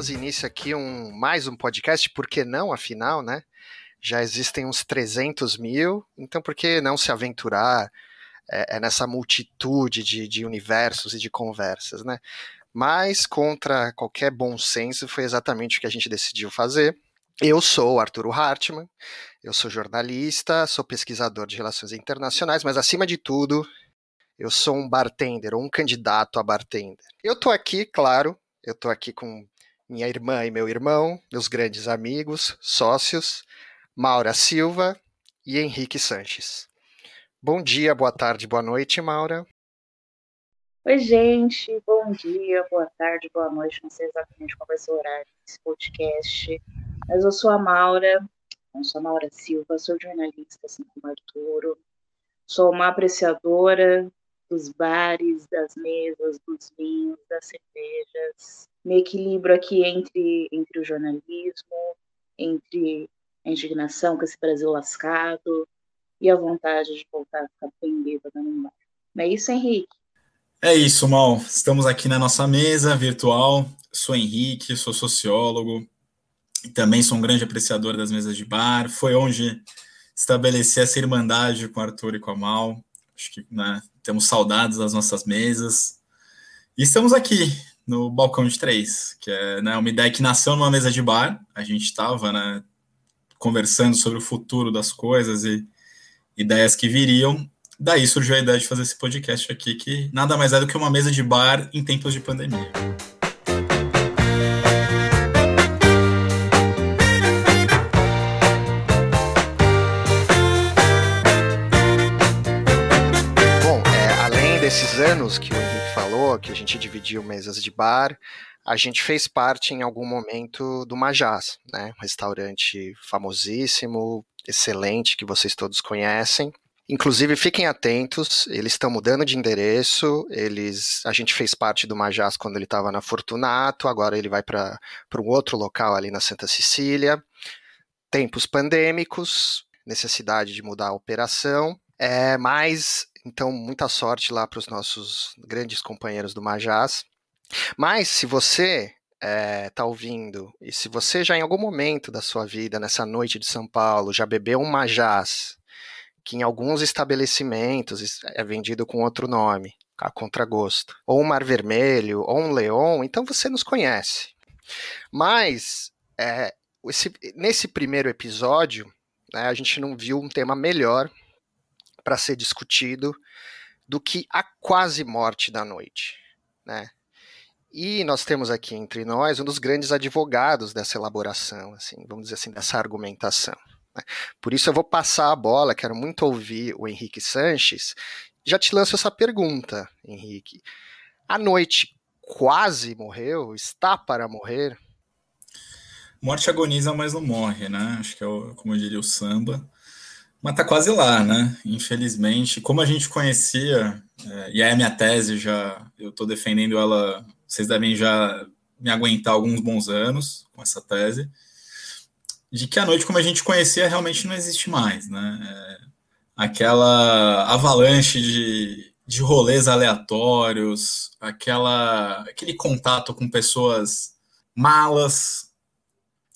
damos início aqui um, mais um podcast, por que não, afinal, né? Já existem uns 300 mil, então por que não se aventurar é, é nessa multitude de, de universos e de conversas, né? Mas, contra qualquer bom senso, foi exatamente o que a gente decidiu fazer. Eu sou Arturo Hartmann, eu sou jornalista, sou pesquisador de relações internacionais, mas acima de tudo, eu sou um bartender ou um candidato a bartender. Eu tô aqui, claro, eu tô aqui com minha irmã e meu irmão, meus grandes amigos, sócios, Maura Silva e Henrique Sanches. Bom dia, boa tarde, boa noite, Maura. Oi, gente, bom dia, boa tarde, boa noite. Não sei exatamente qual vai ser o horário desse podcast, mas eu sou a Maura, eu sou a Maura Silva, sou jornalista, assim como Arturo, sou uma apreciadora dos bares, das mesas, dos vinhos, das cervejas. Me equilibro aqui entre, entre o jornalismo, entre a indignação com esse Brasil lascado e a vontade de voltar a ficar bem bêbada no bar. Não é isso, Henrique? É isso, Mal. Estamos aqui na nossa mesa virtual. Sou Henrique, sou sociólogo e também sou um grande apreciador das mesas de bar. Foi onde estabeleci essa irmandade com o Arthur e com a Mal. Acho que né, temos saudades das nossas mesas. E estamos aqui no Balcão de Três, que é né, uma ideia que nasceu numa mesa de bar. A gente estava né, conversando sobre o futuro das coisas e ideias que viriam. Daí surgiu a ideia de fazer esse podcast aqui, que nada mais é do que uma mesa de bar em tempos de pandemia. Anos que o Henrique falou, que a gente dividiu mesas de bar, a gente fez parte em algum momento do Majás, né? Um restaurante famosíssimo, excelente, que vocês todos conhecem. Inclusive, fiquem atentos, eles estão mudando de endereço. Eles, a gente fez parte do Majás quando ele estava na Fortunato, agora ele vai para um outro local ali na Santa Cecília. Tempos pandêmicos, necessidade de mudar a operação. É, mas então, muita sorte lá para os nossos grandes companheiros do Majás. Mas se você está eh, é, ouvindo e se você já em algum momento da sua vida, nessa noite de São Paulo, já bebeu um Majás, que em alguns estabelecimentos é vendido com outro nome, a contragosto, ou um Mar Vermelho, ou um Leon, então você nos conhece. Mas é, esse, nesse primeiro episódio, né, a gente não viu um tema melhor para ser discutido do que a quase morte da noite, né? E nós temos aqui entre nós um dos grandes advogados dessa elaboração, assim, vamos dizer assim, dessa argumentação. Né? Por isso eu vou passar a bola, quero muito ouvir o Henrique Sanches. Já te lanço essa pergunta, Henrique. A noite quase morreu? Está para morrer? Morte agoniza, mas não morre, né? Acho que é, o, como eu diria, o samba. Mas tá quase lá, né? Infelizmente, como a gente conhecia, é, e aí a minha tese já, eu estou defendendo ela, vocês devem já me aguentar alguns bons anos com essa tese, de que a noite como a gente conhecia realmente não existe mais, né? É, aquela avalanche de, de rolês aleatórios, aquela, aquele contato com pessoas malas,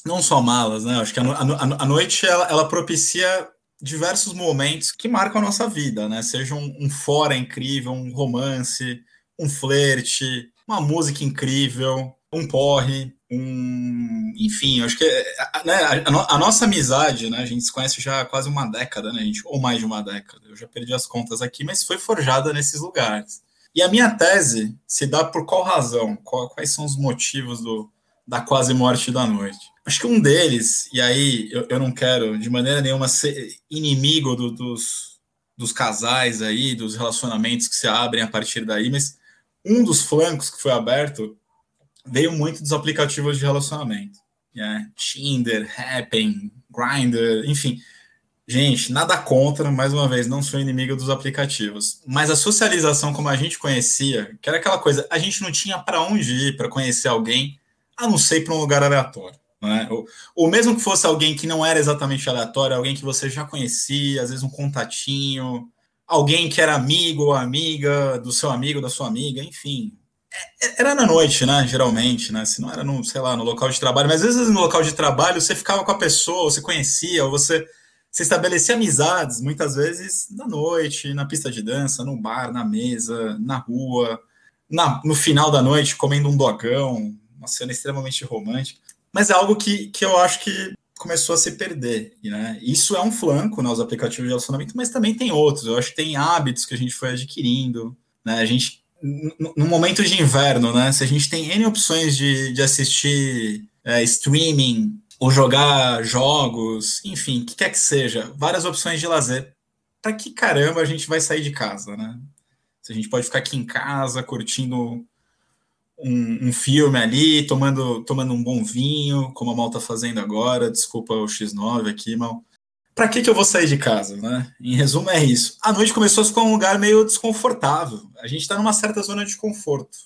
não só malas, né? Acho que a, a, a noite ela, ela propicia diversos momentos que marcam a nossa vida, né? Seja um, um fora incrível, um romance, um flerte, uma música incrível, um porre, um. Enfim, acho que né, a, a, nossa amizade, né? A gente se conhece já há quase uma década, né? Gente, ou mais de uma década. Eu já perdi as contas aqui, mas foi forjada nesses lugares. E a minha tese se dá por qual razão? Qual, quais são os motivos do, da quase morte da noite? Acho que um deles, e aí eu, eu não quero de maneira nenhuma ser inimigo do, dos, dos casais aí, dos relacionamentos que se abrem a partir daí, mas um dos flancos que foi aberto veio muito dos aplicativos de relacionamento. Yeah. Tinder, Happn, Grindr, enfim. Gente, nada contra, mais uma vez, não sou inimigo dos aplicativos. Mas a socialização como a gente conhecia, que era aquela coisa, a gente não tinha para onde ir para conhecer alguém, a não ser para um lugar aleatório. Né? Ou, ou mesmo que fosse alguém que não era exatamente aleatório, alguém que você já conhecia, às vezes um contatinho, alguém que era amigo ou amiga do seu amigo, da sua amiga, enfim. é, era na noite, né? Geralmente, né? Se não era no, sei lá, no local de trabalho, mas às vezes no local de trabalho você ficava com a pessoa, você conhecia, ou você, você estabelecia amizades, muitas vezes na noite, na pista de dança, no bar, na mesa, na rua, na, no final da noite, comendo um dogão, uma cena extremamente romântica. Mas é algo que, que eu acho que começou a se perder, né? Isso é um flanco nos né, aplicativos de relacionamento, mas também tem outros. Eu acho que tem hábitos que a gente foi adquirindo, né? A gente no momento de inverno, né? Se a gente tem N opções de, de assistir é, streaming ou jogar jogos, enfim, o que quer que seja, várias opções de lazer. Para que caramba a gente vai sair de casa, né? Se a gente pode ficar aqui em casa curtindo um, um, filme ali, tomando, tomando um bom vinho, como a Mal tá fazendo agora. Desculpa o X9 aqui, Mal. Pra que, que eu vou sair de casa, né? Em resumo, é isso. A noite começou a ficar um lugar meio desconfortável. A gente tá numa certa zona de conforto.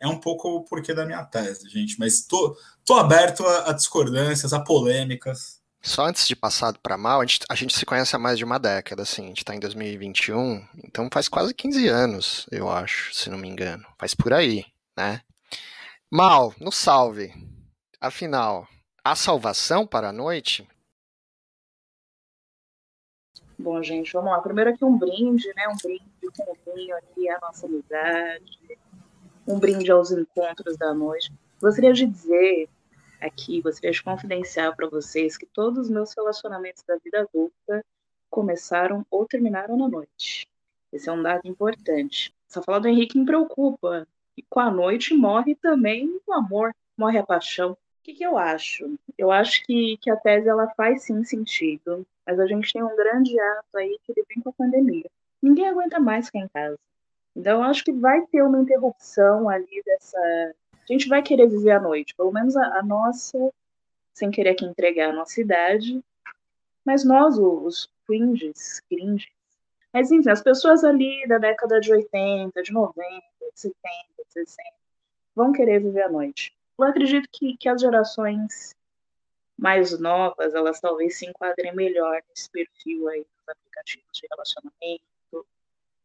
É um pouco o porquê da minha tese, gente. Mas tô, tô aberto a, a discordâncias, a polêmicas. Só antes de passar para mal, a gente, a gente, se conhece há mais de uma década, assim. A gente tá em 2021, então faz quase 15 anos, eu acho, se não me engano. Faz por aí né? Mal, no salve. Afinal, há salvação para a noite? Bom, gente, vamos lá. Primeiro aqui um brinde, né? Um brinde com o vinho aqui, a nossa amizade. Um brinde aos encontros da noite. Gostaria de dizer aqui, gostaria de confidenciar para vocês que todos os meus relacionamentos da vida adulta começaram ou terminaram na noite. Esse é um dado importante. Só falar do Henrique me preocupa, e com a noite morre também o amor, morre a paixão. O que, que eu acho? Eu acho que, que a tese ela faz sim sentido, mas a gente tem um grande ato aí que ele vem com a pandemia. Ninguém aguenta mais ficar em casa. Então eu acho que vai ter uma interrupção ali dessa. A gente vai querer viver a noite, pelo menos a, a nossa, sem querer aqui entregar a nossa idade, mas nós, os cringes, cringes, mas enfim, as pessoas ali da década de 80, de 90, de 70, 60, vão querer viver a noite. Eu acredito que, que as gerações mais novas, elas talvez se enquadrem melhor nesse perfil aí dos aplicativos de relacionamento,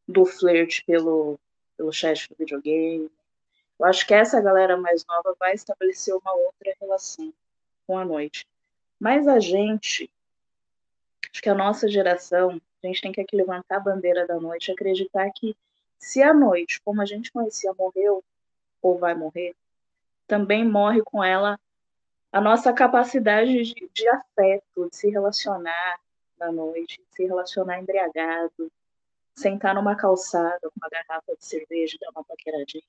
do flerte pelo, pelo chat do videogame. Eu acho que essa galera mais nova vai estabelecer uma outra relação com a noite. Mas a gente, acho que a nossa geração, a gente tem que levantar a bandeira da noite, acreditar que se a noite, como a gente conhecia, morreu ou vai morrer, também morre com ela a nossa capacidade de, de afeto, de se relacionar na noite, de se relacionar embriagado, sentar numa calçada com uma garrafa de cerveja, dar uma paqueradinha,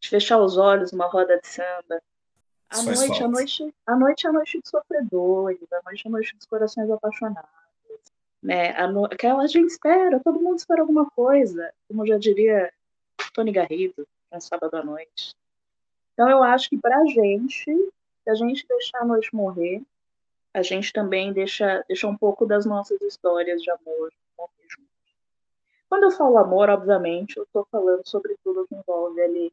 de fechar os olhos numa roda de samba. A noite, a noite, a noite é a noite de sofredores, a noite é a noite dos corações apaixonados né? A. Aquela gente espera, todo mundo espera alguma coisa, como já diria Tony Garrido, no sábado à noite. Então eu acho que para a gente, se a gente deixar a noite morrer, a gente também deixa, deixa um pouco das nossas histórias de amor morrer junto. Quando eu falo amor, obviamente, eu estou falando sobre tudo que envolve ali,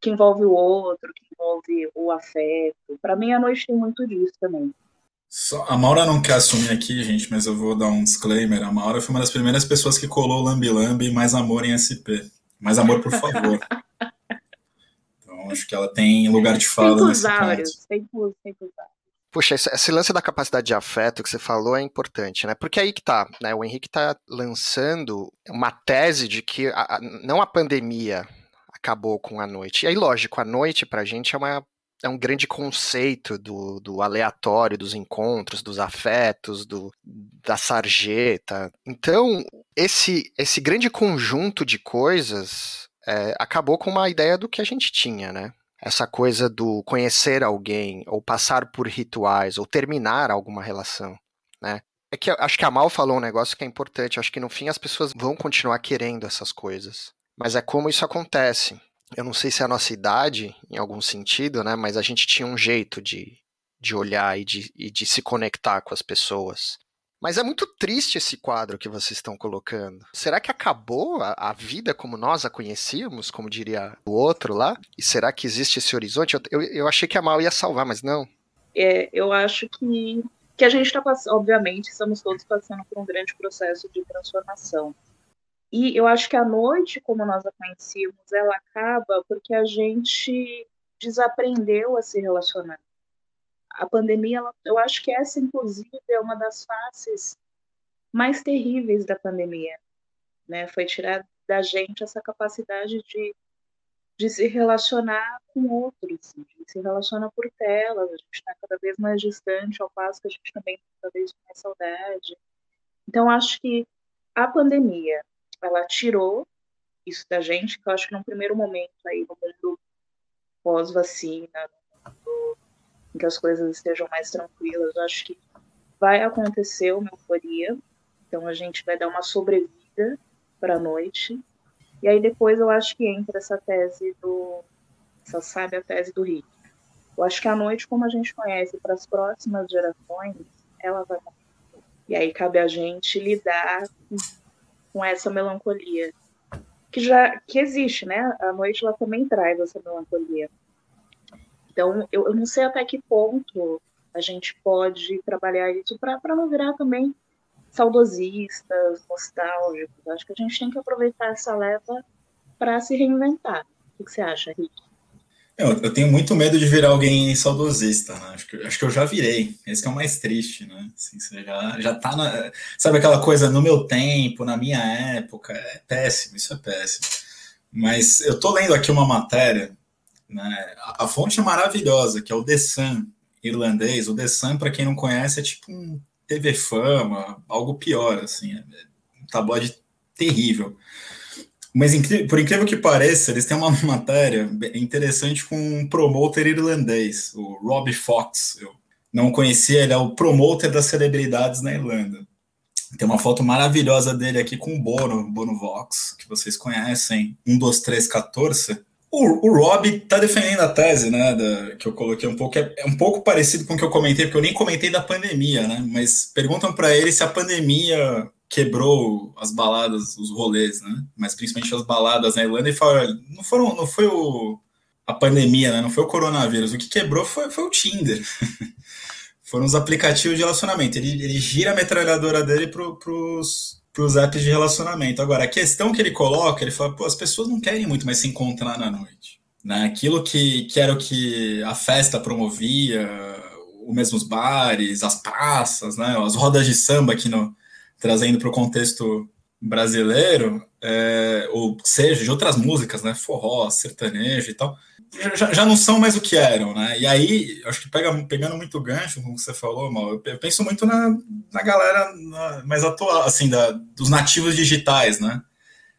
que envolve o outro, que envolve o afeto. Para mim, a noite tem muito disso também. Só, a Maura não quer assumir aqui, gente, mas eu vou dar um disclaimer. A Maura foi uma das primeiras pessoas que colou Lambi Lambi mais amor em SP. Mais amor, por favor. então, acho que ela tem lugar de fala nesse ponto. Puxa, esse lance da capacidade de afeto que você falou é importante, né? Porque aí que tá, né? O Henrique tá lançando uma tese de que a, a, não a pandemia acabou com a noite. E aí, lógico, a noite pra gente é uma é um grande conceito do, do aleatório, dos encontros, dos afetos, do, da sarjeta. Então, esse, esse grande conjunto de coisas é, acabou com uma ideia do que a gente tinha, né? Essa coisa do conhecer alguém, ou passar por rituais, ou terminar alguma relação, né? É que acho que a Mal falou um negócio que é importante. Acho que no fim as pessoas vão continuar querendo essas coisas. Mas é como isso acontece eu não sei se é a nossa idade, em algum sentido, né? Mas a gente tinha um jeito de, de olhar e de, e de se conectar com as pessoas. Mas é muito triste esse quadro que vocês estão colocando. Será que acabou a, a, vida como nós a conhecíamos, como diria o outro lá? E será que existe esse horizonte? Eu, eu, eu achei que a Mal ia salvar, mas não. É, eu acho que, que a gente está passando, obviamente, estamos todos passando por um grande processo de transformação. E eu acho que a noite, como nós a conhecíamos, ela acaba porque a gente desaprendeu a se relacionar. A pandemia, ela, eu acho que essa, inclusive, é uma das faces mais terríveis da pandemia. Né? Foi tirar da gente essa capacidade de, de se relacionar com outros, de se relacionar por telas. A gente está cada vez mais distante, ao passo que a gente também tem cada vez mais saudade. Então, acho que a pandemia, ela tirou isso da gente, que eu acho que num primeiro momento aí no mundo pós-vacina, em que as coisas estejam mais tranquilas, eu acho que vai acontecer uma euforia, então a gente vai dar uma sobrevida para a noite, e aí depois eu acho que entra essa tese do, essa sabe a tese do Rick. Eu acho que a noite, como a gente conhece para as próximas gerações, ela vai. E aí cabe a gente lidar com essa melancolia que já que existe, né? A noite ela também traz essa melancolia. Então, eu, eu não sei até que ponto a gente pode trabalhar isso para não virar também saudosistas, nostálgicos. Acho que a gente tem que aproveitar essa leva para se reinventar. O que você acha, Rick? Eu, eu, tenho muito medo de virar alguém saudosista, né? Acho que, acho que eu já virei. Esse é o mais triste, né? Assim, você já, já tá na. Sabe aquela coisa no meu tempo, na minha época? É péssimo, isso é péssimo. Mas eu tô lendo aqui uma matéria, né? A, a fonte é maravilhosa, que é o The Sun irlandês. O The Sun, para quem não conhece, é tipo um TV Fama, algo pior, assim. É um tabloide terrível. Mas por incrível que pareça, eles têm uma matéria interessante com um promoter irlandês, o Robbie Fox. Eu não conhecia, ele é o promoter das celebridades na Irlanda. Tem uma foto maravilhosa dele aqui com o Bono, Bono Vox, que vocês conhecem, 1, 2, 3, 14. O, o Rob está defendendo a tese, né, da, que eu coloquei um pouco, é, é, um pouco parecido com o que eu comentei, porque eu nem comentei da pandemia, né, mas perguntam para ele se a pandemia quebrou as baladas, os rolês, né? Mas principalmente as baladas na Irlanda e fala, não foram, não foi o a pandemia, né? Não foi o coronavírus. O que quebrou foi, foi o Tinder. Foram os aplicativos de relacionamento. Ele, ele gira a metralhadora dele pro, pros, pros apps de relacionamento. Agora, a questão que ele coloca, ele fala, pô, as pessoas não querem muito mais se encontrar na noite. Né? Aquilo que, que era o que a festa promovia, os mesmos bares, as praças, né? As rodas de samba aqui no, trazendo para o contexto brasileiro, é, ou seja, de outras músicas, né, forró, sertanejo e tal, já, já não são mais o que eram, né? E aí, acho que pega, pegando muito gancho, como você falou, Mal, eu, penso muito na, na galera na, mais atual, assim, da, dos nativos digitais, né?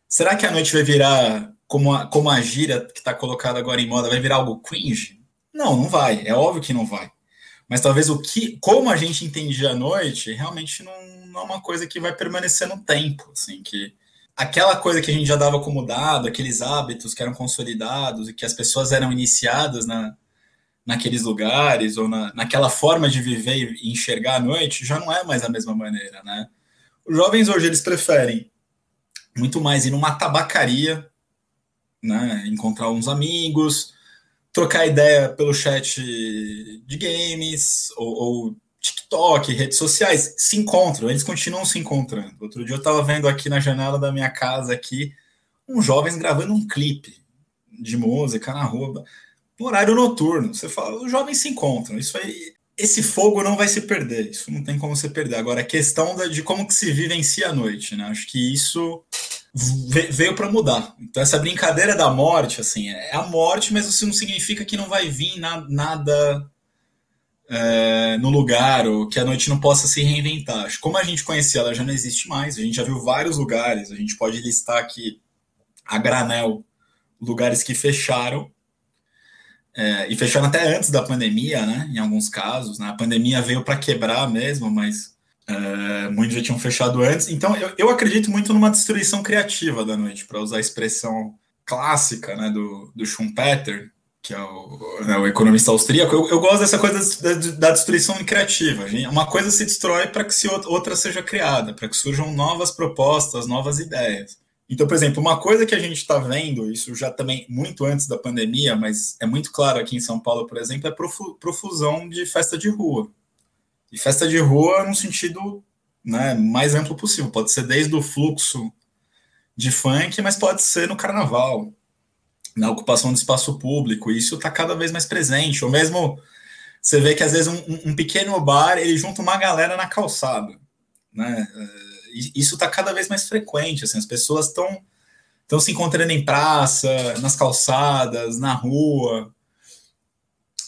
Será que a noite vai virar, como a, como a gíria que está colocada agora em moda, vai virar algo cringe? Não, não vai, é óbvio que não vai. Mas talvez o que, como a gente entendia a noite, realmente não, não é uma coisa que vai permanecer no tempo, assim, que aquela coisa que a gente já dava como dado, aqueles hábitos que eram consolidados e que as pessoas eram iniciadas na, naqueles lugares ou na, naquela forma de viver e enxergar a noite, já não é mais a mesma maneira, né? Os jovens hoje eles preferem muito mais ir numa tabacaria, né, encontrar uns amigos, trocar ideia pelo chat de games ou, ou TikTok, redes sociais, se encontram, eles continuam se encontrando. Outro dia eu estava vendo aqui na janela da minha casa aqui uns jovens gravando um clipe de música na rua, no horário noturno. Você fala, os jovens se encontram. Isso aí, esse fogo não vai se perder. Isso não tem como se perder. Agora a questão de como que se vivencia a noite, né? Acho que isso veio para mudar. Então essa brincadeira da morte, assim, é a morte, mas isso não significa que não vai vir nada é, no lugar ou que a noite não possa se reinventar. Como a gente conhecia, ela já não existe mais. A gente já viu vários lugares. A gente pode listar aqui a granel lugares que fecharam é, e fecharam até antes da pandemia, né? Em alguns casos, né? A pandemia veio para quebrar mesmo, mas é, muitos já tinham fechado antes. Então, eu, eu acredito muito numa destruição criativa da noite, para usar a expressão clássica, né? Do, do Schumpeter, que é o, né, o economista austríaco, eu, eu, gosto dessa coisa da, da destruição criativa. Uma coisa se destrói para que se outra seja criada, para que surjam novas propostas, novas ideias. Então, por exemplo, uma coisa que a gente está vendo, isso já também muito antes da pandemia, mas é muito claro aqui em São Paulo, por exemplo, é profusão de festa de rua. E festa de rua no sentido né, mais amplo possível. Pode ser desde o fluxo de funk, mas pode ser no carnaval, na ocupação do espaço público. Isso está cada vez mais presente. Ou mesmo você vê que às vezes um, um pequeno bar ele junta uma galera na calçada, né? É, isso está cada vez mais frequente. Assim, as pessoas estão estão se encontrando em praça, nas calçadas, na rua,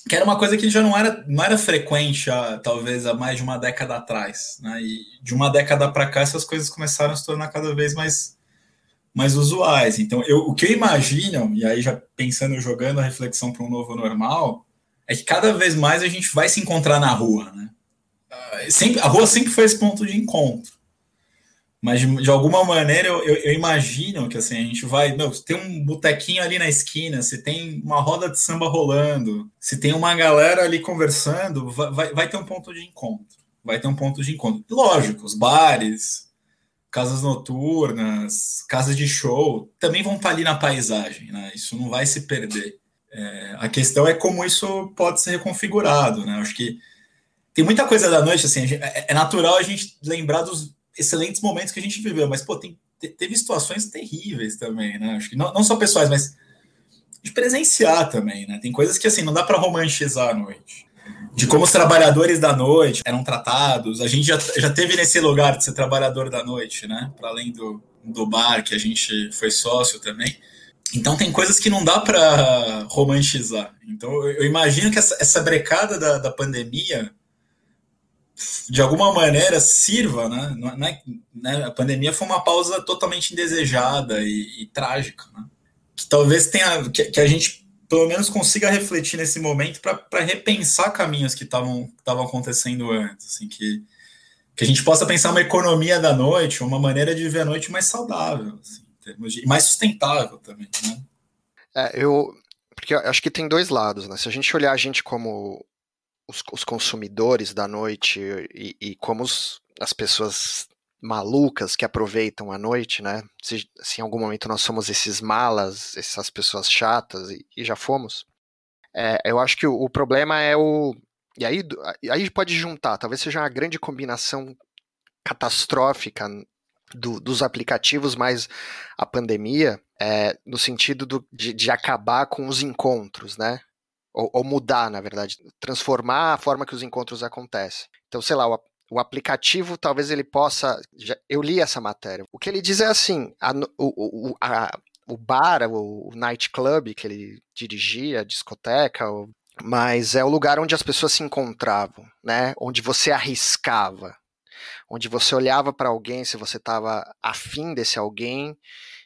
que era uma coisa que já não era, não era frequente, há, talvez, há mais de uma década atrás. Né? E de uma década para cá, essas coisas começaram a se tornar cada vez mais, mais usuais. Então, eu, o que eu imagino, e aí já pensando, jogando a reflexão para um novo normal, é que cada vez mais a gente vai se encontrar na rua. Né? Ah, sempre, a rua sempre foi esse ponto de encontro. Mas de, de alguma maneira eu, eu, eu, imagino que assim, a gente vai. Meu, se tem um botequinho ali na esquina, se tem uma roda de samba rolando, se tem uma galera ali conversando, vai, vai, vai ter um ponto de encontro. Vai ter um ponto de encontro. Lógico, os bares, casas noturnas, casas de show, também vão estar ali na paisagem, né? Isso não vai se perder. É, a questão é como isso pode ser reconfigurado, né? Acho que tem muita coisa da noite, assim, gente, é, é natural a gente lembrar dos excelentes momentos que a gente viveu, mas, pô, tem, teve situações terríveis também, né? Acho que não, não só pessoais, mas de presenciar também, né? Tem coisas que, assim, não dá para romantizar a noite. De como os trabalhadores da noite eram tratados. A gente já, já teve nesse lugar de ser trabalhador da noite, né? Para além do, do bar, que a gente foi sócio também. Então tem coisas que não dá para romantizar. Então eu imagino que essa, essa brecada da, da pandemia de alguma maneira sirva, né? Não é, né? A pandemia foi uma pausa totalmente indesejada e, e trágica, né? Que talvez tenha que, que, a gente pelo menos consiga refletir nesse momento para repensar caminhos que estavam acontecendo antes, assim, que, que a gente possa pensar uma economia da noite, uma maneira de viver a noite mais saudável, assim, de, mais sustentável também, né? É, eu porque eu acho que tem dois lados, né? Se a gente olhar a gente como os, os consumidores da noite e, e como os, as pessoas malucas que aproveitam a noite, né? Se, se, em algum momento nós somos esses malas, essas pessoas chatas, e, e já fomos, é, eu acho que o, o, problema é o. E aí, aí pode juntar, talvez seja uma grande combinação catastrófica do, dos aplicativos mais a pandemia, é, no sentido do, de, de acabar com os encontros, né? ou, ou, mudar, na verdade, transformar a forma que os encontros acontecem. Então, sei lá, o, o aplicativo talvez ele possa. Já, eu li essa matéria. O que ele diz é assim: a, o, o, a, o bar, o, o nightclub que ele dirigia, a discoteca, o, mas é o lugar onde as pessoas se encontravam, né? Onde você arriscava, onde você olhava para alguém se você estava afim desse alguém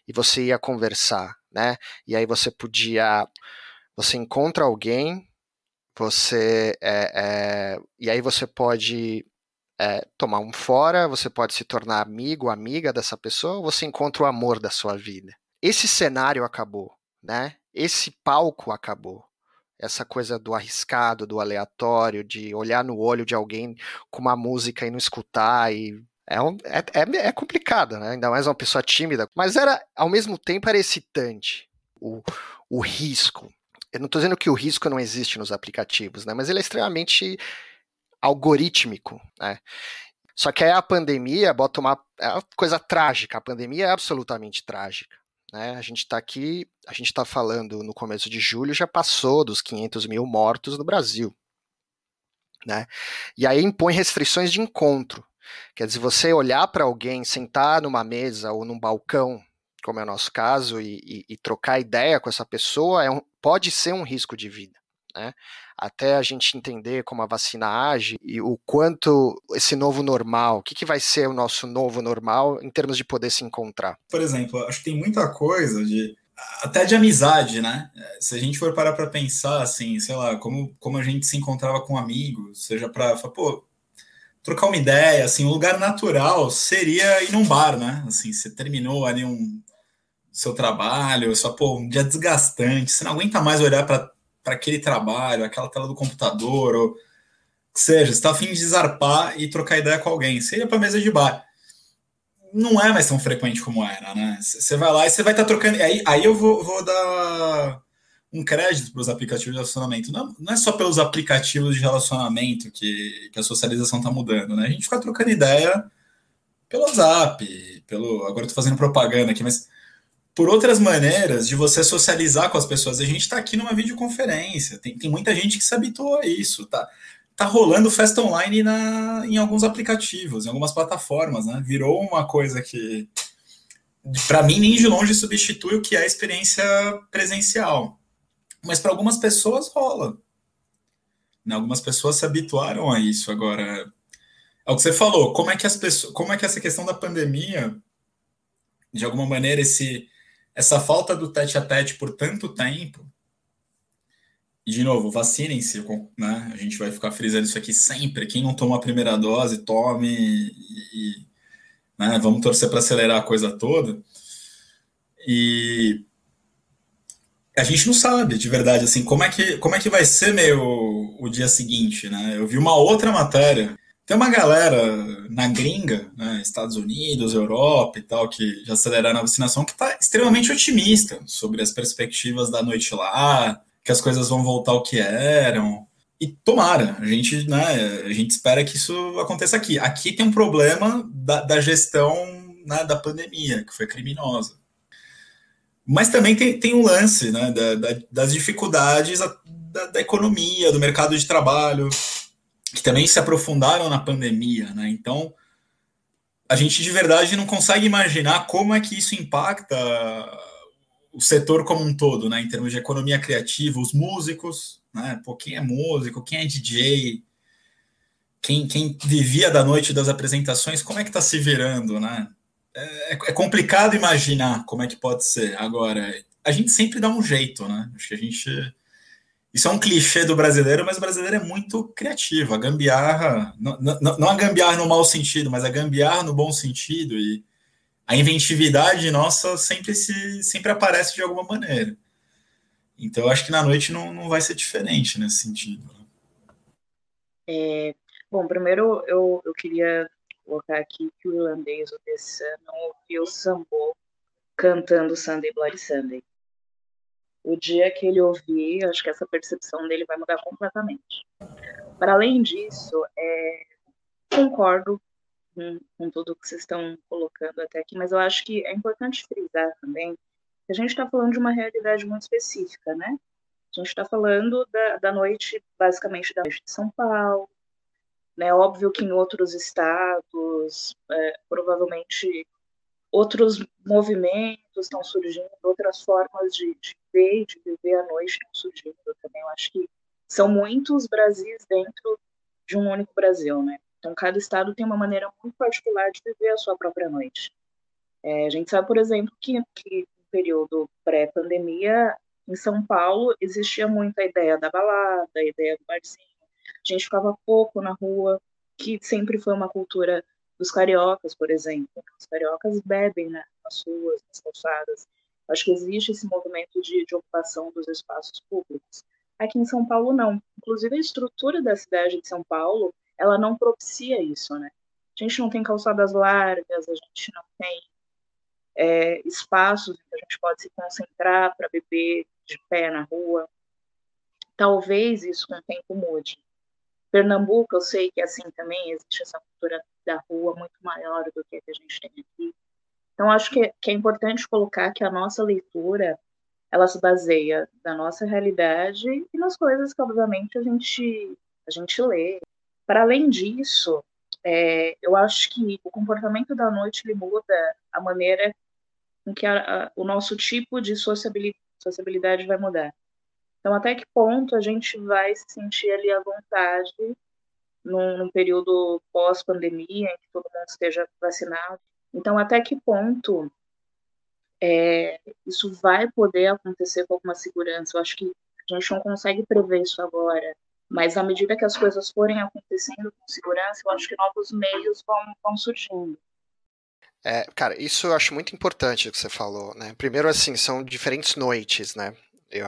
e você ia conversar, né? E aí você podia você encontra alguém, você é, é, e aí você pode é, tomar um fora, você pode se tornar amigo, amiga dessa pessoa, você encontra o amor da sua vida. Esse cenário acabou, né? Esse palco acabou. Essa coisa do arriscado, do aleatório, de olhar no olho de alguém com uma música e não escutar e é, um, é, é, é complicado, né? Ainda mais uma pessoa tímida. Mas era, ao mesmo tempo, era excitante. O, o risco, eu não estou dizendo que o risco não existe nos aplicativos, né? Mas ele é extremamente algorítmico, né? Só que aí a pandemia bota uma, é uma coisa trágica. A pandemia é absolutamente trágica. Né? A gente está aqui, a gente está falando no começo de julho, já passou dos 500 mil mortos no Brasil. Né? E aí impõe restrições de encontro. Quer dizer, você olhar para alguém, sentar numa mesa ou num balcão como é o nosso caso, e, e, e trocar ideia com essa pessoa é um, pode ser um risco de vida. Né? Até a gente entender como a vacina age e o quanto esse novo normal, o que, que vai ser o nosso novo normal em termos de poder se encontrar. Por exemplo, acho que tem muita coisa de até de amizade, né? Se a gente for parar para pensar, assim, sei lá, como, como a gente se encontrava com amigos, seja para, pô, trocar uma ideia, assim, um lugar natural seria ir num bar, né? Assim, você terminou ali um seu trabalho, só pô, um dia desgastante, você não aguenta mais olhar para aquele trabalho, aquela tela do computador, ou que seja, está afim de zarpar e trocar ideia com alguém, seria para mesa de bar. Não é mais tão frequente como era, né? Você vai lá e você vai estar tá trocando. Aí, aí eu vou, vou dar um crédito para os aplicativos de relacionamento. Não, não, é só pelos aplicativos de relacionamento que, que a socialização está mudando, né? A gente fica trocando ideia pelo WhatsApp, pelo. Agora tô fazendo propaganda aqui, mas por outras maneiras de você socializar com as pessoas. A gente está aqui numa videoconferência, tem, tem muita gente que se habituou a isso, tá? Tá rolando festa online na, em alguns aplicativos, em algumas plataformas, né? Virou uma coisa que, para mim, nem de longe substitui o que é a experiência presencial. Mas para algumas pessoas rola. Né? Algumas pessoas se habituaram a isso. Agora, é o que você falou, como é que as pessoas, como é que essa questão da pandemia, de alguma maneira, esse, essa falta do tete a tete por tanto tempo, e de novo, vacinem-se, né? A gente vai ficar frisando isso aqui sempre. Quem não toma a primeira dose, tome e, e né? vamos torcer para acelerar a coisa toda. E a gente não sabe de verdade assim como é que como é que vai ser meu o dia seguinte, né? Eu vi uma outra matéria tem uma galera na gringa, né, Estados Unidos, Europa e tal, que já aceleraram a vacinação, que está extremamente otimista sobre as perspectivas da noite lá, que as coisas vão voltar ao que eram. E tomara, a gente, né, a gente espera que isso aconteça aqui. Aqui tem um problema da, da gestão né, da pandemia, que foi criminosa. Mas também tem, tem um lance né, da, da, das dificuldades da, da economia, do mercado de trabalho, que também se aprofundaram na pandemia, né? Então, a gente de verdade não consegue imaginar como é que isso impacta o setor como um todo, né? Em termos de economia criativa, os músicos, né? Pô, quem é músico, quem é DJ, quem, quem vivia da noite das apresentações, como é que está se virando, né? É, é, complicado imaginar como é que pode ser. Agora, a gente sempre dá um jeito, né? Acho que a gente isso é um clichê do brasileiro, mas o brasileiro é muito criativo. A gambiarra, não, não, não a gambiarra no mau sentido, mas a gambiarra no bom sentido. E a inventividade nossa sempre, se, sempre aparece de alguma maneira. Então, eu acho que na noite não, não vai ser diferente nesse sentido. É, bom, primeiro eu, eu queria colocar aqui que o irlandês, o Dessan, não ouviu o Sambo cantando Sunday Bloody Sunday o dia que ele ouvir, acho que essa percepção dele vai mudar completamente. Para além disso, é, concordo com, com, tudo que vocês estão colocando até aqui, mas eu acho que é importante frisar também que a gente está falando de uma realidade muito específica, né? A gente está falando da, da noite, basicamente, da noite de São Paulo, né? Óbvio que em outros estados, é, provavelmente outros movimentos estão surgindo, outras formas de, de ver, de viver a noite estão surgindo também. Eu acho que são muitos Brasis dentro de um único Brasil, né? Então, cada estado tem uma maneira muito particular de viver a sua própria noite. É, a gente sabe, por exemplo, que, que no período pré-pandemia, em São Paulo, existia muito a ideia da balada, a ideia do barzinho. A gente ficava pouco na rua, que sempre foi uma cultura dos cariocas, por exemplo. Os cariocas bebem né, nas ruas, nas calçadas. Acho que existe esse movimento de, de ocupação dos espaços públicos. Aqui em São Paulo, não. Inclusive, a estrutura da cidade de São Paulo, ela não propicia isso, né? A gente não tem calçadas largas, a gente não tem é, espaços que a gente pode se concentrar para beber de pé na rua. Talvez isso com o tempo mude. Pernambuco, eu sei que assim também existe essa cultura da rua muito maior do que a que a gente tem aqui. Então, acho que, que é importante colocar que a nossa leitura ela se baseia na nossa realidade e nas coisas que, obviamente, a gente, a gente lê. Para além disso, é, eu acho que o comportamento da noite ele muda a maneira em que a, a, o nosso tipo de sociabilidade, sociabilidade vai mudar. Então, até que ponto a gente vai se sentir ali à vontade num, num período pós-pandemia, em que todo mundo esteja vacinado. Então, até que ponto é, isso vai poder acontecer com alguma segurança? Eu acho que a gente não consegue prever isso agora, mas à medida que as coisas forem acontecendo com segurança, eu acho que novos meios vão, vão surgindo. É, cara, isso eu acho muito importante que você falou, né? Primeiro, assim, são diferentes noites, né?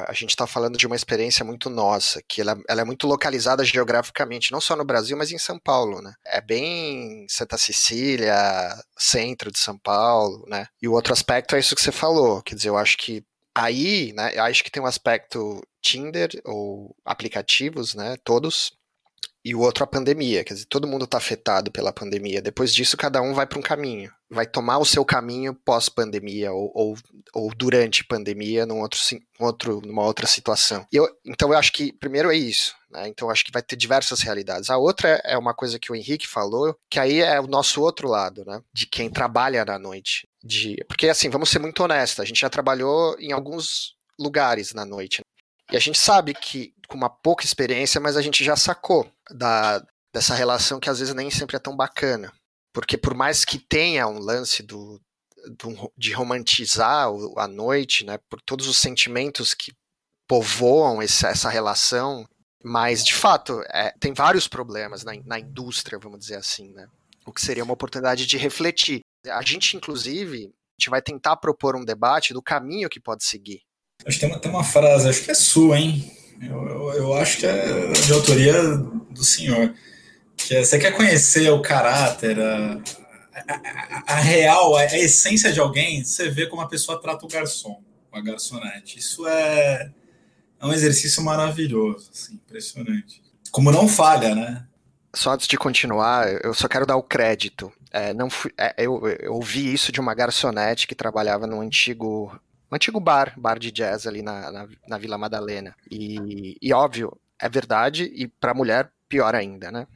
A gente está falando de uma experiência muito nossa, que ela, ela, é muito localizada geograficamente, não só no Brasil, mas em São Paulo, né? É bem Santa Cecília, centro de São Paulo, né? E o outro aspecto é isso que você falou, quer dizer, eu acho que aí, né, eu acho que tem um aspecto Tinder ou aplicativos, né, todos, e o outro a pandemia. Quer dizer, todo mundo está afetado pela pandemia. Depois disso, cada um vai para um caminho. Vai tomar o seu caminho pós-pandemia ou, ou, ou, durante pandemia num outro, outro, numa outra situação. Eu, então, eu acho que, primeiro, é isso. Né? Então, eu acho que vai ter diversas realidades. A outra é uma coisa que o Henrique falou, que aí é o nosso outro lado, né? de quem trabalha na noite. De, porque, assim, vamos ser muito honestos, a gente já trabalhou em alguns lugares na noite. E a gente sabe que, com uma pouca experiência, mas a gente já sacou da, dessa relação que às vezes nem sempre é tão bacana. Porque por mais que tenha um lance do, do de romantizar a noite, né, por todos os sentimentos que povoam esse, essa relação, mas de fato é, tem vários problemas na, na indústria, vamos dizer assim, né? O que seria uma oportunidade de refletir. A gente, inclusive, a gente vai tentar propor um debate do caminho que pode seguir. Acho que tem uma, tem uma frase, acho que é sua, hein? Eu, eu, eu, acho que é de autoria do senhor. Que é, você quer conhecer o caráter, a, a, a, real, a, essência de alguém, você vê como a pessoa trata o garçom, a garçonete. Isso é, é um exercício maravilhoso, assim, impressionante. Como não falha, né? Só antes de continuar, eu só quero dar o crédito. É, não fui, é, eu, eu ouvi isso de uma garçonete que trabalhava no antigo um antigo bar, bar de jazz ali na, na, na Vila Madalena. E, e, óbvio, é verdade, e para mulher, pior ainda, né?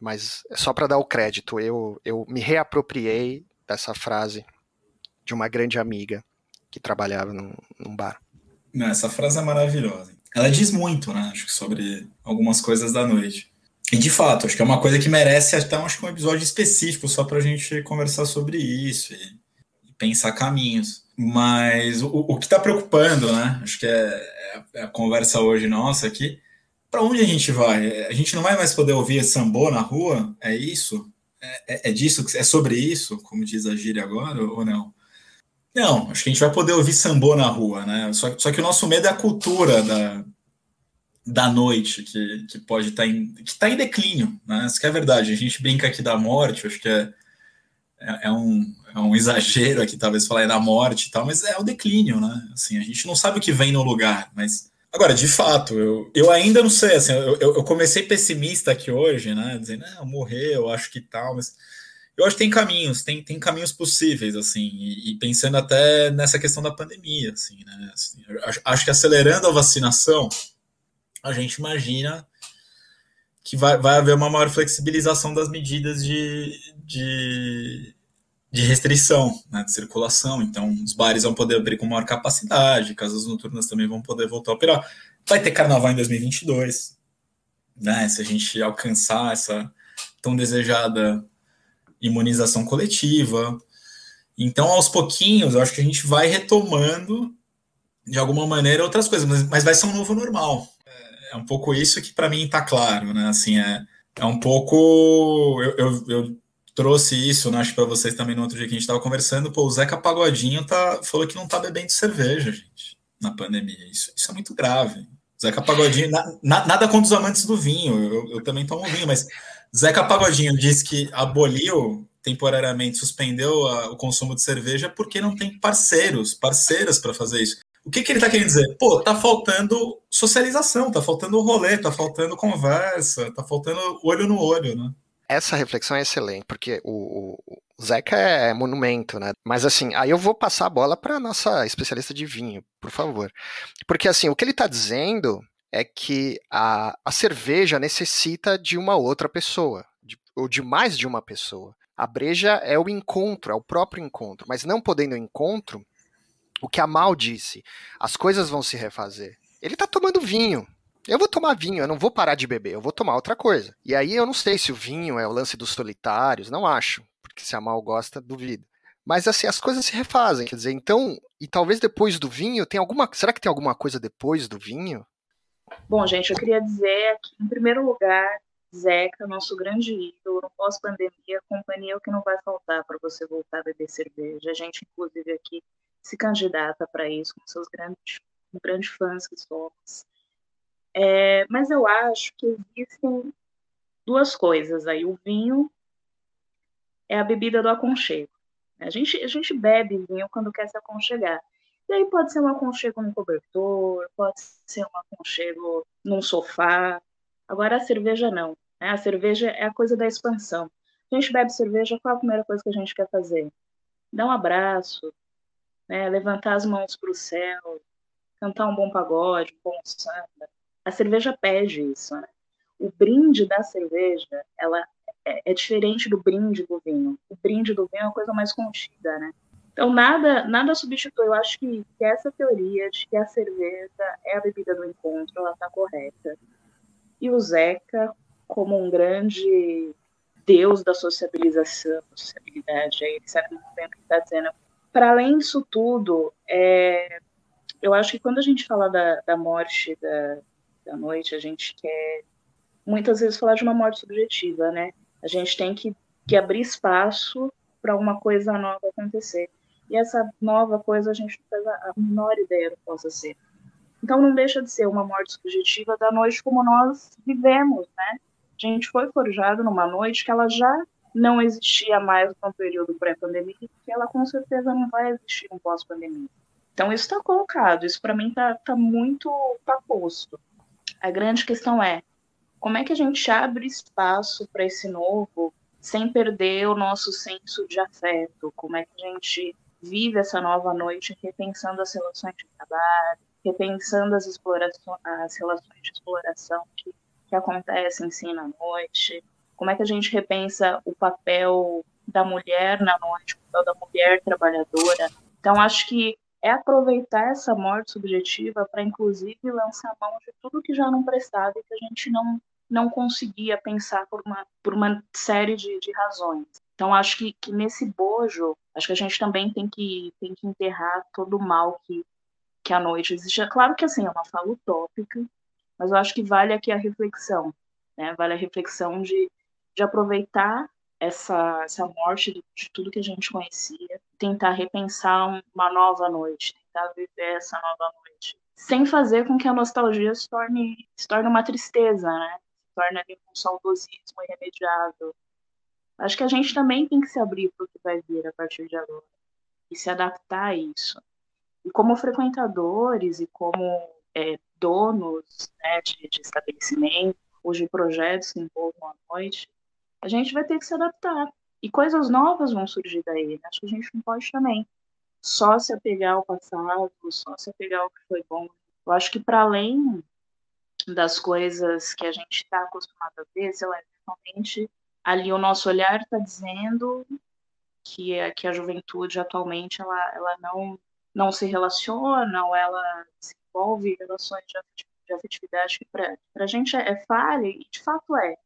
Mas é só para dar o crédito, eu, eu me reapropriei dessa frase de uma grande amiga que trabalhava num, num bar. Essa frase é maravilhosa. Ela diz muito, né? Acho que sobre algumas coisas da noite. E de fato, acho que é uma coisa que merece até acho que um episódio específico só para a gente conversar sobre isso e pensar caminhos. Mas o, o que está preocupando, né? Acho que é, é, a conversa hoje nossa aqui. Para onde a gente vai? A gente não vai mais poder ouvir sambô na rua? É isso? É, é, é disso? É sobre isso? Como diz a gíria agora ou não? Não, acho que a gente vai poder ouvir sambô na rua, né? Só, só que o nosso medo é a cultura da, da noite, que, que pode estar tá em, que tá em declínio, né? Isso que é verdade. A gente brinca aqui da morte, acho que é, é, é um, é um exagero aqui, talvez, falar da morte e tal, mas é o declínio, né? Assim, a gente não sabe o que vem no lugar, mas. Agora, de fato, eu, eu ainda não sei, assim, eu, eu comecei pessimista aqui hoje, né? Dizendo, não, morreu, acho que tal, mas eu acho que tem caminhos, tem, tem caminhos possíveis, assim, e, e pensando até nessa questão da pandemia, assim, né? Assim, acho, acho que acelerando a vacinação, a gente imagina que vai, vai haver uma maior flexibilização das medidas de, de, de restrição né, de circulação. Então, os bares vão poder abrir com maior capacidade, casas noturnas também vão poder voltar a operar. Vai ter carnaval em 2022, né? Se a gente alcançar essa tão desejada imunização coletiva. Então, aos pouquinhos, eu acho que a gente vai retomando de alguma maneira outras coisas, mas, mas vai ser um novo normal. É, é um pouco isso que para mim está claro, né? Assim, é, é um pouco. eu, eu, eu trouxe isso, né, acho para vocês também no outro dia que a gente estava conversando, pô, o Zeca Pagodinho tá, falou que não tá bebendo cerveja, gente, na pandemia. Isso, isso é muito grave. Zeca Pagodinho, na, na, nada contra os amantes do vinho, eu, eu também tomo vinho, mas Zeca Pagodinho disse que aboliu temporariamente, suspendeu a, o consumo de cerveja porque não tem parceiros, parceiras para fazer isso. O que, que ele está querendo dizer? Pô, tá faltando socialização, tá faltando rolê, tá faltando conversa, tá faltando olho no olho, né? Essa reflexão é excelente, porque o, o, o Zeca é monumento, né? Mas assim, aí eu vou passar a bola para nossa especialista de vinho, por favor. Porque assim, o que ele está dizendo é que a, a cerveja necessita de uma outra pessoa, de, ou de mais de uma pessoa. A breja é o encontro, é o próprio encontro, mas não podendo encontro, o que a Mal disse, as coisas vão se refazer. Ele está tomando vinho, eu vou tomar vinho, eu não vou parar de beber, eu vou tomar outra coisa. E aí eu não sei se o vinho é o lance dos solitários, não acho, porque se a mal gosta, duvido. Mas assim, as coisas se refazem, quer dizer, então, e talvez depois do vinho, tem alguma, será que tem alguma coisa depois do vinho? Bom, gente, eu queria dizer que, em primeiro lugar, Zeca, nosso grande ídolo, pós-pandemia, companhia que não vai faltar para você voltar a beber cerveja. A gente, inclusive, aqui se candidata para isso, com seus grandes, grandes fãs que somos. É, mas eu acho que existem duas coisas aí. O vinho é a bebida do aconchego. A gente, a gente bebe vinho quando quer se aconchegar. E aí pode ser um aconchego no cobertor, pode ser um aconchego num sofá. Agora a cerveja não. Né? A cerveja é a coisa da expansão. A gente bebe cerveja, qual a primeira coisa que a gente quer fazer? Dar um abraço, né? levantar as mãos para o céu, cantar um bom pagode, um bom samba. A cerveja pede isso, né? O brinde da cerveja, ela é, é, diferente do brinde do vinho. O brinde do vinho é uma coisa mais contida, né? Então, nada, nada substitui. Eu acho que, que essa teoria de que a cerveja é a bebida do encontro, ela está correta. E o Zeca, como um grande deus da sociabilização, sociabilidade, aí ele sabe muito bem o que está dizendo. Para além disso tudo, é, eu acho que quando a gente fala da, da morte da, da noite, a gente quer muitas vezes falar de uma morte subjetiva, né? A gente tem que, que abrir espaço para uma coisa nova acontecer. E essa nova coisa a gente não faz a menor ideia do que possa ser. Então não deixa de ser uma morte subjetiva da noite como nós vivemos, né? A gente foi forjado numa noite que ela já não existia mais no período pré-pandemia que ela com certeza não vai existir no pós-pandemia. Então isso está colocado, isso para mim está tá muito tá posto. A grande questão é como é que a gente abre espaço para esse novo sem perder o nosso senso de afeto? Como é que a gente vive essa nova noite repensando as relações de trabalho, repensando as, as relações de exploração que, que acontecem sim na noite? Como é que a gente repensa o papel da mulher na noite, o papel da mulher trabalhadora? Então, acho que é aproveitar essa morte subjetiva para, inclusive, lançar mão de tudo que já não prestava e que a gente não, não conseguia pensar por uma, por uma série de, de razões. Então, acho que, que nesse bojo, acho que a gente também tem que, tem que enterrar todo o mal que, que a noite existe. É claro que, assim, é uma fala utópica, mas eu acho que vale aqui a reflexão, né? Vale a reflexão de, de aproveitar essa, essa morte de, de tudo que a gente conhecia, tentar repensar uma nova noite, tentar viver essa nova noite, sem fazer com que a nostalgia se torne, se torne uma tristeza, né? Se torne ali um saudosismo irremediável. Acho que a gente também tem que se abrir para o que vai vir a partir de agora e se adaptar a isso. E como frequentadores e como é, donos né, de, de estabelecimento de projetos que envolvam a noite, a gente vai ter que se adaptar. E coisas novas vão surgir daí. Né? Acho que a gente não pode também só se apegar ao passado, só se apegar ao que foi bom. Eu acho que para além das coisas que a gente está acostumado a ver, sei lá, realmente ali o nosso olhar está dizendo que, é, que a juventude atualmente ela, ela não, não se relaciona ou ela desenvolve relações de afetividade que para a gente é, é falha, e de fato é.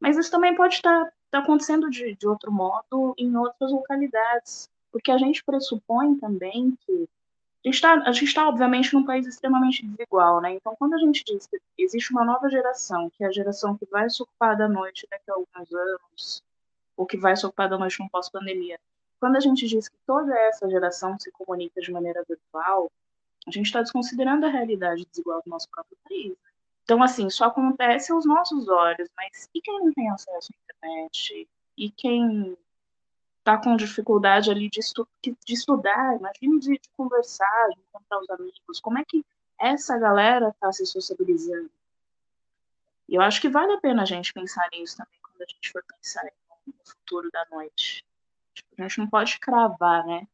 Mas isso também pode estar, estar acontecendo de, de outro modo em outras localidades, porque a gente pressupõe também que a gente está, está obviamente num país extremamente desigual, né? Então, quando a gente diz que existe uma nova geração, que é a geração que vai se ocupar da noite daqui a alguns anos, ou que vai se ocupar da noite no pós-pandemia, quando a gente diz que toda essa geração se comunica de maneira virtual, a gente está desconsiderando a realidade desigual do nosso próprio país. Então, assim, isso acontece aos nossos olhos, mas e quem não tem acesso à internet? E quem está com dificuldade ali de, estu de estudar, imagina de, de, conversar, de encontrar os amigos, como é que essa galera está se sociabilizando? E eu acho que vale a pena a gente pensar nisso também quando a gente for pensar no futuro da noite. A gente não pode cravar, né,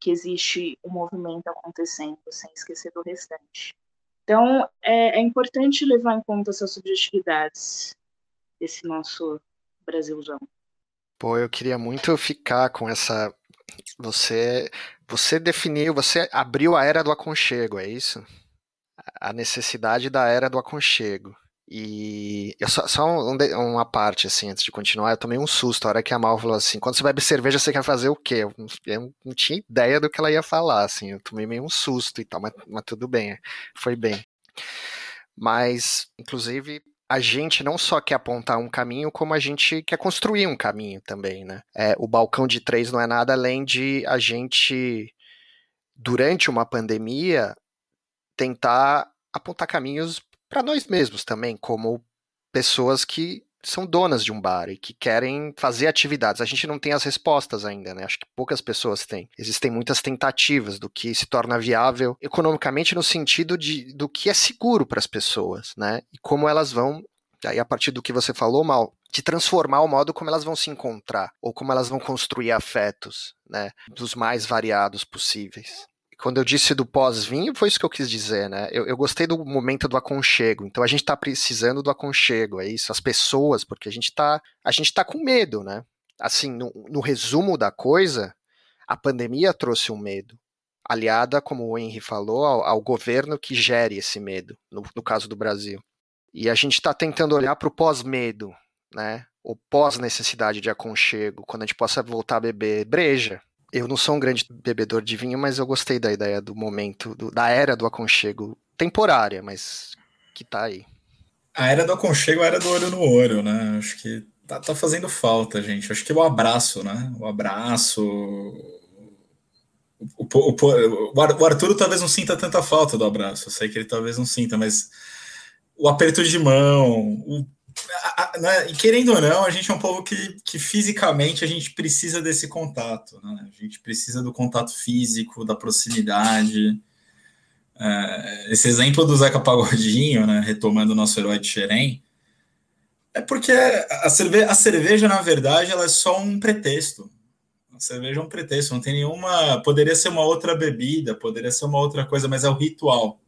que existe um movimento acontecendo sem esquecer do restante. Então, é, é importante levar em conta essas subjetividades desse nosso Brasilzão. Pô, eu queria muito ficar com essa. Você, você definiu, você abriu a era do aconchego, é isso? A necessidade da era do aconchego. E só, só um, uma parte, assim, antes de continuar, eu tomei um susto. A hora que a Mal falou assim: quando você bebe cerveja, você quer fazer o quê? Eu, eu não tinha ideia do que ela ia falar, assim. Eu tomei meio um susto e tal, mas, mas tudo bem, foi bem. Mas, inclusive, a gente não só quer apontar um caminho, como a gente quer construir um caminho também, né? É, o balcão de três não é nada além de a gente, durante uma pandemia, tentar apontar caminhos para nós mesmos também, como pessoas que são donas de um bar e que querem fazer atividades. A gente não tem as respostas ainda, né? Acho que poucas pessoas têm. Existem muitas tentativas do que se torna viável economicamente no sentido de, do que é seguro para as pessoas, né? E como elas vão aí a partir do que você falou, Mal, de transformar o modo como elas vão se encontrar, ou como elas vão construir afetos, né, dos mais variados possíveis quando eu disse do pós-vinho, foi isso que eu quis dizer, né? Eu, eu gostei do momento do aconchego. Então a gente está precisando do aconchego, é isso, as pessoas, porque a gente está a gente tá com medo, né? Assim, no, no resumo da coisa, a pandemia trouxe um medo, aliada, como o Henry falou, ao, ao governo que gere esse medo, no, no caso do Brasil. E a gente está tentando olhar para o pós-medo, né? O pós-necessidade de aconchego, quando a gente possa voltar a beber breja, eu não sou um grande bebedor de vinho, mas eu gostei da ideia do momento, do, da era do aconchego temporária, mas que tá aí. A era do aconchego, a era do olho no olho, né? Acho que tá, tá fazendo falta, gente. Acho que o abraço, né? O abraço. O, o, o, o Arthur talvez não sinta tanta falta do abraço. Eu sei que ele talvez não sinta, mas o aperto de mão, o né, querendo ou não, a gente é um povo que, que fisicamente a gente precisa desse contato, né? A gente precisa do contato físico, da proximidade. É, esse exemplo do Zeca Pagodinho, né, retomando o nosso herói de Xerém, é porque a cerveja, a cerveja, na verdade, ela é só um pretexto. A cerveja é um pretexto, não tem nenhuma. Poderia ser uma outra bebida, poderia ser uma outra coisa, mas é o ritual.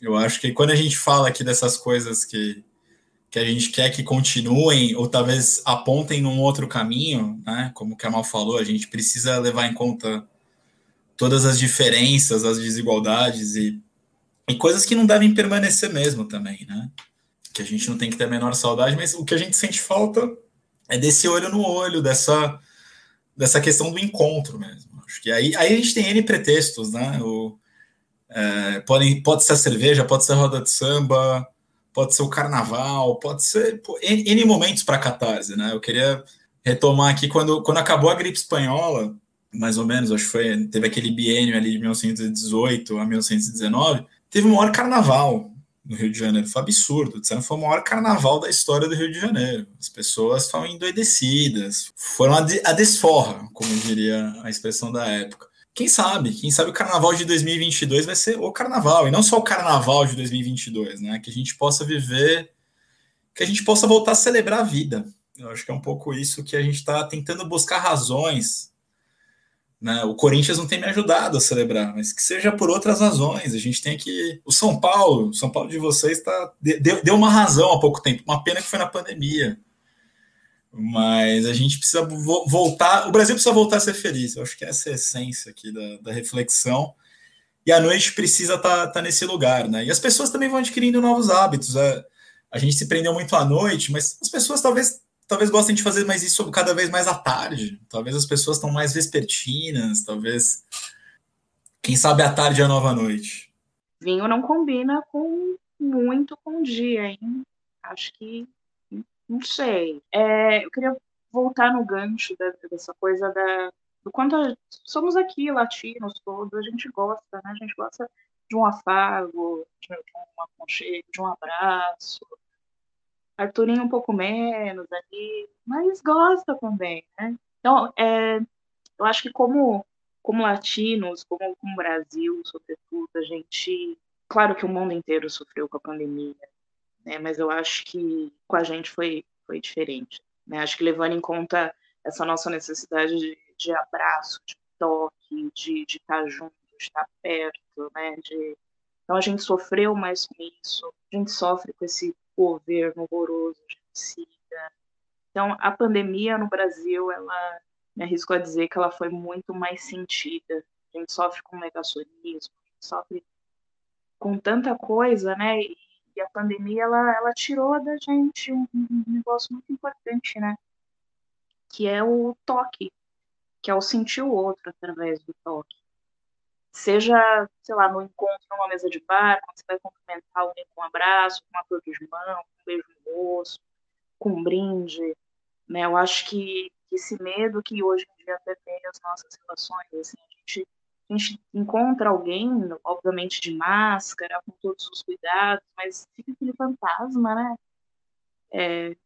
Eu acho que quando a gente fala aqui dessas coisas que que a gente quer que continuem ou talvez apontem num outro caminho, né? Como o Kamal falou, a gente precisa levar em conta todas as diferenças, as desigualdades e, e coisas que não devem permanecer mesmo também, né? Que a gente não tem que ter a menor saudade, mas o que a gente sente falta é desse olho no olho, dessa, dessa questão do encontro mesmo. Acho que aí, aí a gente tem N pretextos, né? O, é, pode, pode ser a cerveja, pode ser a roda de samba, pode ser o carnaval, pode ser pô, N, momentos para catarse, né? Eu queria retomar aqui quando, quando acabou a gripe espanhola, mais ou menos, acho que foi, teve aquele biênio ali de 1918 a 1919, teve o maior carnaval no Rio de Janeiro, foi absurdo, disseram que foi o maior carnaval da história do Rio de Janeiro. As pessoas estavam endoidecidas, foram a, de, a desforra, como diria a expressão da época quem sabe, quem sabe o carnaval de 2022 vai ser o carnaval, e não só o carnaval de 2022, né? Que a gente possa viver, que a gente possa voltar a celebrar a vida. Eu acho que é um pouco isso que a gente está tentando buscar razões. Né? O Corinthians não tem me ajudado a celebrar, mas que seja por outras razões. A gente tem que. O São Paulo, o São Paulo de vocês, tá, deu, deu uma razão há pouco tempo. Uma pena que foi na pandemia. Mas a gente precisa vo voltar, o Brasil precisa voltar a ser feliz. Eu acho que essa é a essência aqui da, da reflexão. E a noite precisa estar tá, tá nesse lugar, né? E as pessoas também vão adquirindo novos hábitos. É, a gente se prendeu muito à noite, mas as pessoas talvez talvez gostem de fazer mais isso cada vez mais à tarde. Talvez as pessoas estão mais vespertinas, talvez. Quem sabe à tarde é a nova noite. Vinho não combina com muito com dia, hein? Acho que não sei. É, eu queria voltar no gancho dessa coisa da, do quanto a, somos aqui latinos todos, a gente gosta, né? A gente gosta de um afago, de um aconchego, de um abraço. Arturinho um pouco menos ali, mas gosta também, né? Então, é, eu acho que como, como latinos, como, como Brasil, sobretudo, a gente... Claro que o mundo inteiro sofreu com a pandemia, né? Mas eu acho que com a gente foi, foi diferente. Né? Acho que levando em conta essa nossa necessidade de, de abraço, de toque, de, de estar junto, de estar perto, né? De... Então a gente sofreu mais com isso, a gente sofre com esse governo horroroso, genocida. Então a pandemia no Brasil, ela me arrisco a dizer que ela foi muito mais sentida. A gente sofre com negacionismo, a gente sofre com tanta coisa, né? E e a pandemia, ela, ela tirou da gente um, um negócio muito importante, né? Que é o toque, que é o sentir o outro através do toque. Seja, sei lá, no encontro numa mesa de bar, quando você vai cumprimentar alguém com um abraço, com uma flor de mão, com um beijo no rosto, com um brinde, né? Eu acho que esse medo que hoje em dia permeia as nossas relações, assim, a gente a gente encontra alguém, obviamente de máscara, com todos os cuidados, mas fica aquele fantasma, né? É,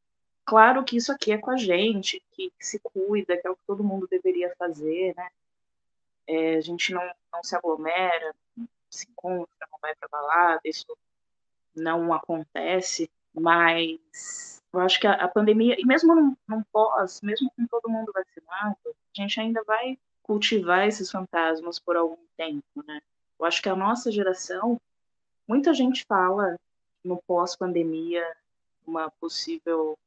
claro que isso aqui é com a gente, que, que, se cuida, que é o que todo mundo deveria fazer, né? É, a gente não, não se aglomera, não se encontra, não vai para balada, isso não acontece, Mas eu acho que a, a pandemia, e mesmo num, num pós, mesmo com todo mundo vacinado, a gente ainda vai cultivar esses fantasmas por algum tempo, né? Eu acho que a nossa geração, muita gente fala no pós-pandemia, uma possível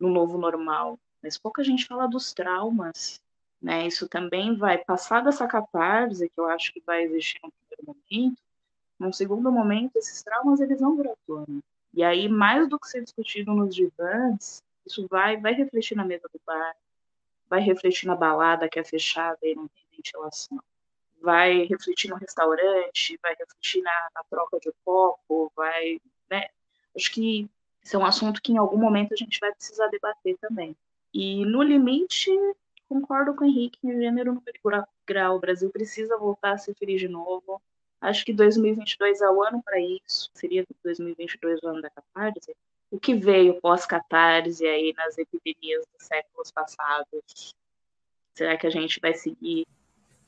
no novo normal, mas pouca gente fala dos traumas, né? Isso também vai passar dessa catarse que eu acho que vai existir no primeiro momento. Num segundo momento, esses traumas eles vão vir tona. E aí, mais do que ser discutido nos divãs, isso vai vai refletir na mesa do bar, vai refletir na balada que é fechada e não tem ventilação, vai refletir no restaurante, vai refletir na, na troca de copo, vai, né? Acho que isso é um assunto que em algum momento a gente vai precisar debater também. E no limite, concordo com o Henrique, em gênero no grau, o Brasil precisa voltar a ser feliz de novo. Acho que 2022 é o ano para isso. Seria 2022 o ano da catarse? O que veio pós-catarse aí nas epidemias dos séculos passados? Será que a gente vai seguir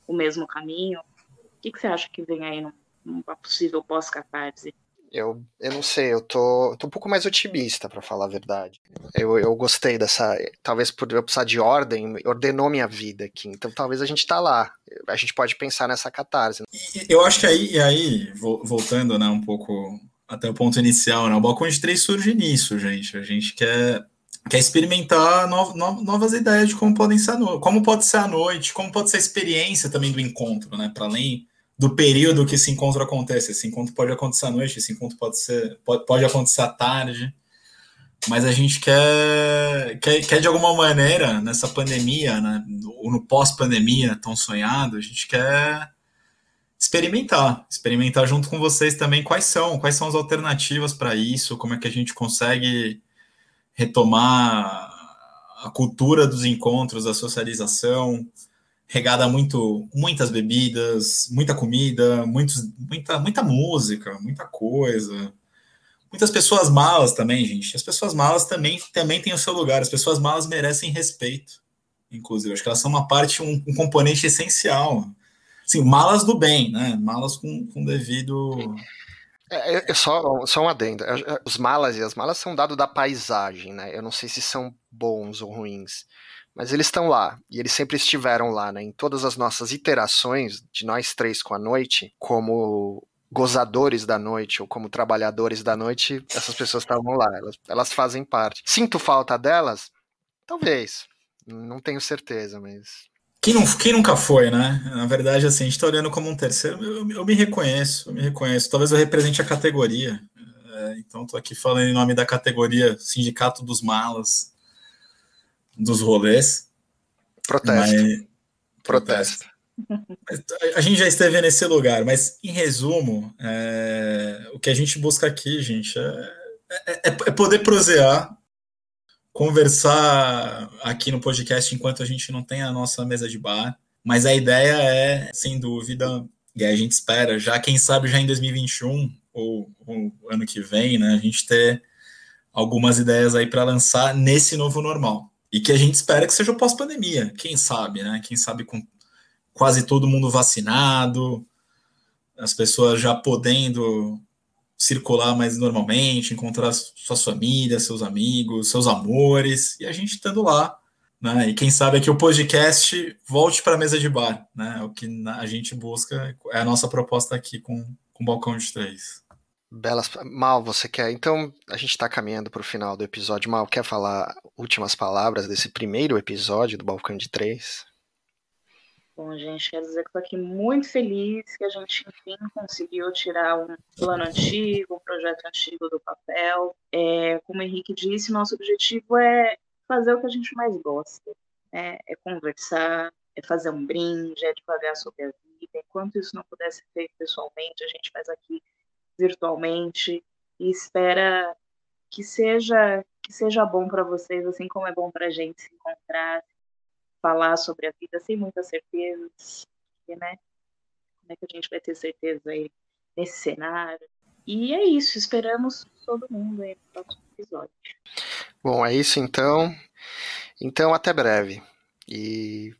o mesmo caminho? O que, que você acha que vem aí numa possível pós-catarse? Eu, eu não sei, eu tô, tô um pouco mais otimista, para falar a verdade. Eu, eu gostei dessa. Talvez por eu precisar de ordem, ordenou minha vida aqui. Então talvez a gente tá lá. A gente pode pensar nessa catarse. Eu acho que aí, aí voltando né, um pouco até o ponto inicial, né, o Balcão de Três surge nisso, gente. A gente quer, quer experimentar no, no, novas ideias de como podem ser noite, como pode ser a noite, como pode ser a experiência também do encontro, né? Para além do período que esse encontro acontece. Esse encontro pode acontecer à noite, esse encontro pode ser pode, pode acontecer à tarde. Mas a gente quer, quer, quer de alguma maneira, nessa pandemia, né, ou no pós-pandemia tão sonhado, a gente quer experimentar, experimentar junto com vocês também quais são, quais são as alternativas para isso, como é que a gente consegue retomar a cultura dos encontros, a socialização, regada muito, muitas bebidas, muita comida, muitos, muita, muita música, muita coisa. Muitas pessoas malas também, gente. As pessoas malas também, também têm o seu lugar. As pessoas malas merecem respeito, inclusive. Acho que elas são uma parte, um, um componente essencial. Sim, malas do bem, né? Malas com, com devido. É, é, é só, só um adendo. É, é, os malas e as malas são dado da paisagem, né? Eu não sei se são bons ou ruins mas eles estão lá, e eles sempre estiveram lá, né? Em todas as nossas iterações de nós três com a noite, como gozadores da noite ou como trabalhadores da noite, essas pessoas estavam lá, elas, elas fazem parte. Sinto falta delas? Talvez. Não tenho certeza, mas. Quem, não, quem nunca foi, né? Na verdade, assim, a gente está olhando como um terceiro. Eu, eu, me reconheço, eu me reconheço. Talvez eu represente a categoria. É, então, estou aqui falando em nome da categoria Sindicato dos Malas dos rolês. Protesto. Mas, protesto. A gente já esteve nesse lugar, mas em resumo, é, o que a gente busca aqui, gente, é, é, é, poder prosear, conversar aqui no podcast enquanto a gente não tem a nossa mesa de bar. Mas a ideia é, sem dúvida, e a gente espera, já quem sabe já em 2021 ou, ou ano que vem, né, a gente ter algumas ideias aí para lançar nesse novo normal. E que a gente espera que seja pós-pandemia, quem sabe, né? Quem sabe com quase todo mundo vacinado, as pessoas já podendo circular mais normalmente, encontrar suas famílias, seus amigos, seus amores, e a gente estando lá, né? E quem sabe aqui o podcast volte para a mesa de bar, né? O que a gente busca é a nossa proposta aqui com, com o Balcão de Três. Belas. Mal, você quer. Então, a gente está caminhando para o final do episódio. Mal, quer falar últimas palavras desse primeiro episódio do Balcão de Três? Bom, gente, quero dizer que estou aqui muito feliz que a gente, enfim, conseguiu tirar um plano antigo, um projeto antigo do papel. É, como o Henrique disse, nosso objetivo é fazer o que a gente mais gosta. Né? É conversar, é fazer um brinde, é devagar sobre a vida. Enquanto isso não puder ser feito pessoalmente, a gente faz aqui virtualmente e espera que seja que seja bom para vocês, assim como é bom para a gente se encontrar, falar sobre a vida sem muitas certezas, né? Como é que a gente vai ter certeza aí nesse cenário? E é isso, esperamos todo mundo aí no próximo episódio. Bom, é isso então. Então, até breve. E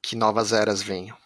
que novas eras venham.